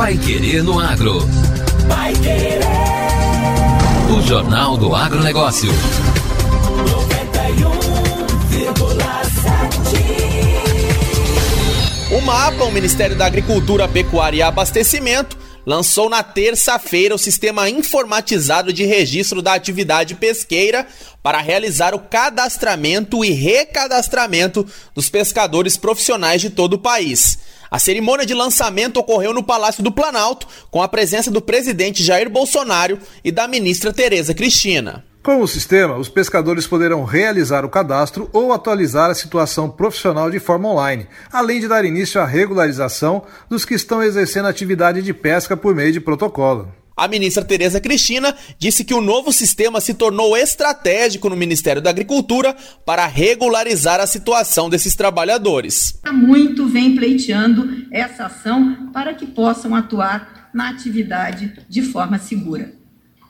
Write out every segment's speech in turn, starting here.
Pai Querer no Agro. Pai Querer. O Jornal do Agronegócio. 91,7. O MAPA, o Ministério da Agricultura, Pecuária e Abastecimento, lançou na terça-feira o sistema informatizado de registro da atividade pesqueira para realizar o cadastramento e recadastramento dos pescadores profissionais de todo o país. A cerimônia de lançamento ocorreu no Palácio do Planalto, com a presença do presidente Jair Bolsonaro e da ministra Tereza Cristina. Com o sistema, os pescadores poderão realizar o cadastro ou atualizar a situação profissional de forma online, além de dar início à regularização dos que estão exercendo atividade de pesca por meio de protocolo. A ministra Tereza Cristina disse que o novo sistema se tornou estratégico no Ministério da Agricultura para regularizar a situação desses trabalhadores. Muito vem pleiteando essa ação para que possam atuar na atividade de forma segura.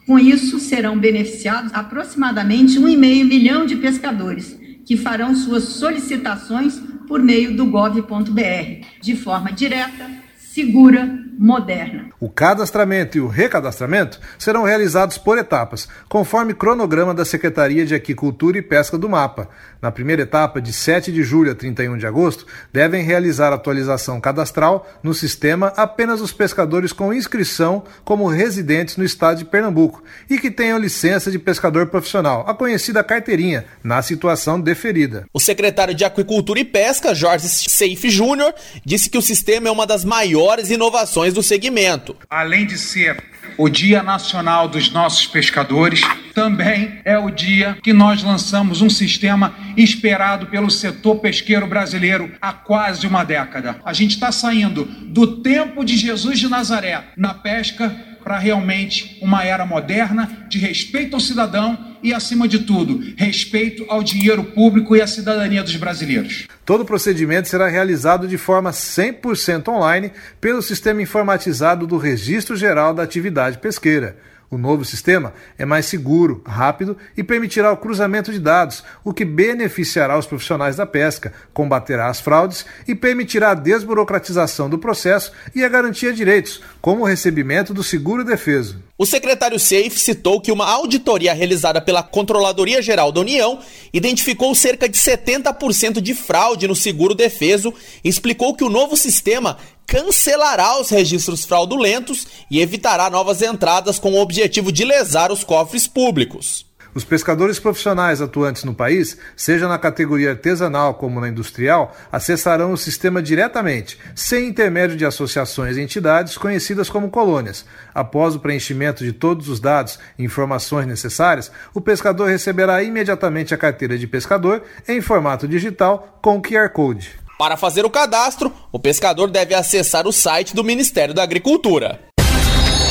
Com isso, serão beneficiados aproximadamente 1,5 milhão de pescadores, que farão suas solicitações por meio do gov.br, de forma direta, segura, moderna. O cadastramento e o recadastramento serão realizados por etapas, conforme cronograma da Secretaria de Aquicultura e Pesca do MAPA. Na primeira etapa, de 7 de julho a 31 de agosto, devem realizar atualização cadastral no sistema apenas os pescadores com inscrição como residentes no estado de Pernambuco e que tenham licença de pescador profissional, a conhecida carteirinha, na situação deferida. O secretário de Aquicultura e Pesca, Jorge Seife Júnior, disse que o sistema é uma das maiores inovações do segmento. Além de ser o Dia Nacional dos nossos pescadores, também é o dia que nós lançamos um sistema esperado pelo setor pesqueiro brasileiro há quase uma década. A gente está saindo do tempo de Jesus de Nazaré na pesca para realmente uma era moderna de respeito ao cidadão e, acima de tudo, respeito ao dinheiro público e à cidadania dos brasileiros. Todo o procedimento será realizado de forma 100% online pelo sistema informatizado do Registro Geral da Atividade Pesqueira. O novo sistema é mais seguro, rápido e permitirá o cruzamento de dados, o que beneficiará os profissionais da pesca, combaterá as fraudes e permitirá a desburocratização do processo e a garantia de direitos, como o recebimento do seguro defeso. O secretário Safe citou que uma auditoria realizada pela Controladoria Geral da União identificou cerca de 70% de fraude no seguro defeso e explicou que o novo sistema cancelará os registros fraudulentos e evitará novas entradas com o objetivo de lesar os cofres públicos. Os pescadores profissionais atuantes no país, seja na categoria artesanal como na industrial, acessarão o sistema diretamente, sem intermédio de associações e entidades conhecidas como colônias. Após o preenchimento de todos os dados e informações necessárias, o pescador receberá imediatamente a carteira de pescador em formato digital com QR Code. Para fazer o cadastro, o pescador deve acessar o site do Ministério da Agricultura.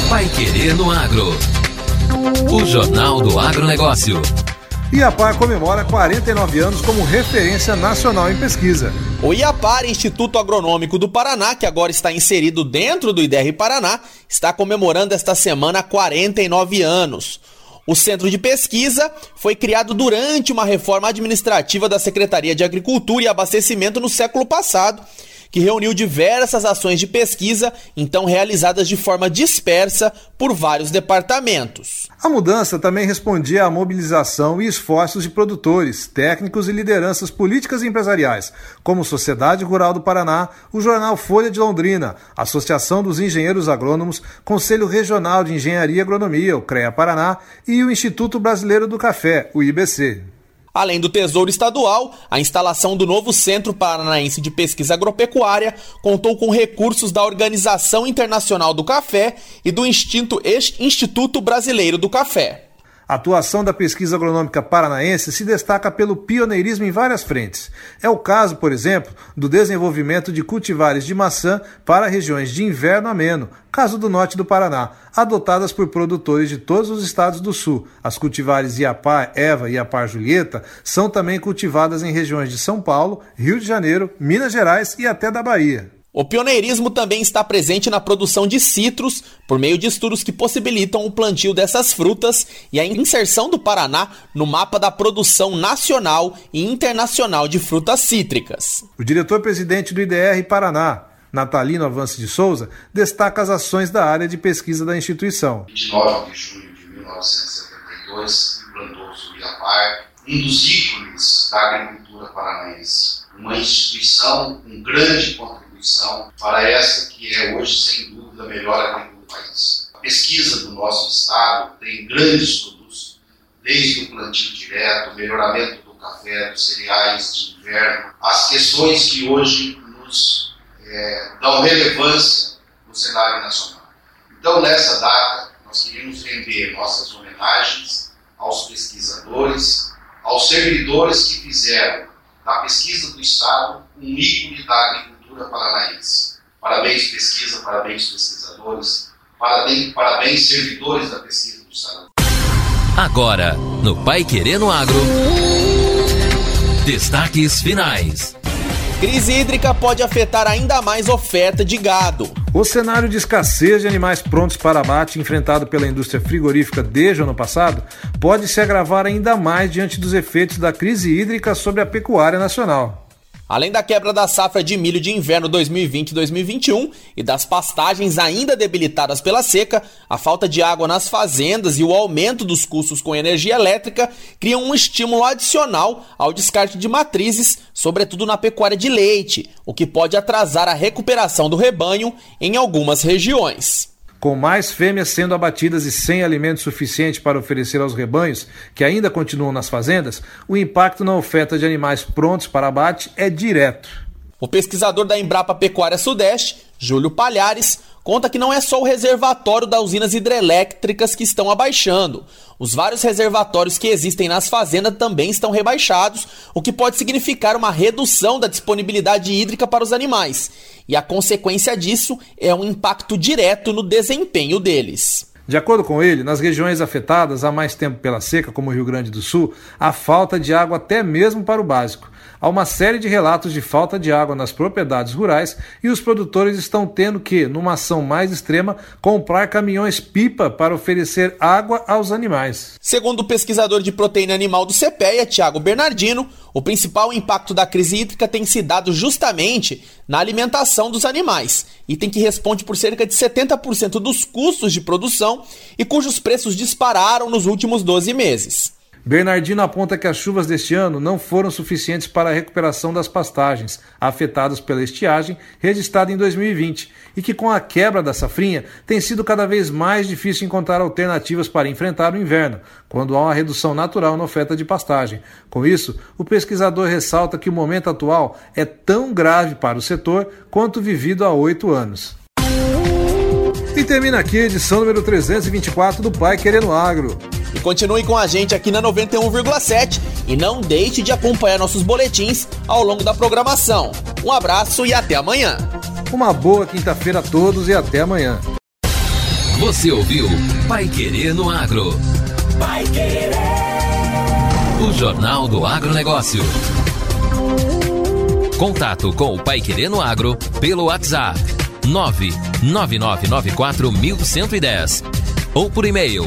Pai Querer no Agro. O Jornal do Agronegócio. Iapar comemora 49 anos como referência nacional em pesquisa. O Iapar, Instituto Agronômico do Paraná, que agora está inserido dentro do IDR Paraná, está comemorando esta semana 49 anos. O centro de pesquisa foi criado durante uma reforma administrativa da Secretaria de Agricultura e Abastecimento no século passado, que reuniu diversas ações de pesquisa, então realizadas de forma dispersa por vários departamentos. A mudança também respondia à mobilização e esforços de produtores, técnicos e lideranças políticas e empresariais, como Sociedade Rural do Paraná, o jornal Folha de Londrina, Associação dos Engenheiros Agrônomos, Conselho Regional de Engenharia e Agronomia, o CREA Paraná, e o Instituto Brasileiro do Café, o IBC. Além do Tesouro Estadual, a instalação do novo Centro Paranaense de Pesquisa Agropecuária contou com recursos da Organização Internacional do Café e do Instituto Brasileiro do Café. A atuação da pesquisa agronômica paranaense se destaca pelo pioneirismo em várias frentes. É o caso, por exemplo, do desenvolvimento de cultivares de maçã para regiões de inverno ameno, caso do norte do Paraná, adotadas por produtores de todos os estados do sul. As cultivares Iapar Eva e Iapar Julieta são também cultivadas em regiões de São Paulo, Rio de Janeiro, Minas Gerais e até da Bahia. O pioneirismo também está presente na produção de citros, por meio de estudos que possibilitam o plantio dessas frutas e a inserção do Paraná no mapa da produção nacional e internacional de frutas cítricas. O diretor-presidente do IDR Paraná, Natalino Avance de Souza, destaca as ações da área de pesquisa da instituição. 29 de junho de 1972, implantou-se o IAPAR, um dos ícones da agricultura paranaense. Uma instituição com grande contribuição para essa que é hoje, sem dúvida, a melhor agricultura do país. A pesquisa do nosso Estado tem grandes produtos, desde o plantio direto, o melhoramento do café, dos cereais de inverno, as questões que hoje nos é, dão relevância no cenário nacional. Então, nessa data, nós queríamos render nossas homenagens aos pesquisadores, aos servidores que fizeram da pesquisa do Estado um ícone da agricultura paranaense. Parabéns, pesquisa, parabéns, pesquisadores, parabéns, parabéns servidores da pesquisa do Estado. Agora, no Pai Querendo Agro. Destaques finais. Crise hídrica pode afetar ainda mais oferta de gado. O cenário de escassez de animais prontos para abate enfrentado pela indústria frigorífica desde o ano passado pode se agravar ainda mais diante dos efeitos da crise hídrica sobre a pecuária nacional. Além da quebra da safra de milho de inverno 2020-2021 e das pastagens ainda debilitadas pela seca, a falta de água nas fazendas e o aumento dos custos com energia elétrica criam um estímulo adicional ao descarte de matrizes, sobretudo na pecuária de leite, o que pode atrasar a recuperação do rebanho em algumas regiões com mais fêmeas sendo abatidas e sem alimento suficiente para oferecer aos rebanhos, que ainda continuam nas fazendas, o impacto na oferta de animais prontos para abate é direto. O pesquisador da Embrapa Pecuária Sudeste, Júlio Palhares, conta que não é só o reservatório das usinas hidrelétricas que estão abaixando. Os vários reservatórios que existem nas fazendas também estão rebaixados, o que pode significar uma redução da disponibilidade hídrica para os animais. E a consequência disso é um impacto direto no desempenho deles. De acordo com ele, nas regiões afetadas há mais tempo pela seca, como o Rio Grande do Sul, há falta de água até mesmo para o básico. Há uma série de relatos de falta de água nas propriedades rurais e os produtores estão tendo que, numa ação mais extrema, comprar caminhões-pipa para oferecer água aos animais. Segundo o pesquisador de proteína animal do CPEA, Tiago Bernardino, o principal impacto da crise hídrica tem se dado justamente na alimentação dos animais, item que responde por cerca de 70% dos custos de produção e cujos preços dispararam nos últimos 12 meses. Bernardino aponta que as chuvas deste ano não foram suficientes para a recuperação das pastagens afetadas pela estiagem registrada em 2020 e que, com a quebra da safrinha, tem sido cada vez mais difícil encontrar alternativas para enfrentar o inverno, quando há uma redução natural na oferta de pastagem. Com isso, o pesquisador ressalta que o momento atual é tão grave para o setor quanto vivido há oito anos. E termina aqui a edição número 324 do Pai Querendo Agro. E continue com a gente aqui na 91,7 e não deixe de acompanhar nossos boletins ao longo da programação. Um abraço e até amanhã. Uma boa quinta-feira a todos e até amanhã. Você ouviu Pai Querer no Agro. Pai Querer. O Jornal do Agronegócio. Contato com o Pai Querer no Agro pelo WhatsApp 999941110 ou por e-mail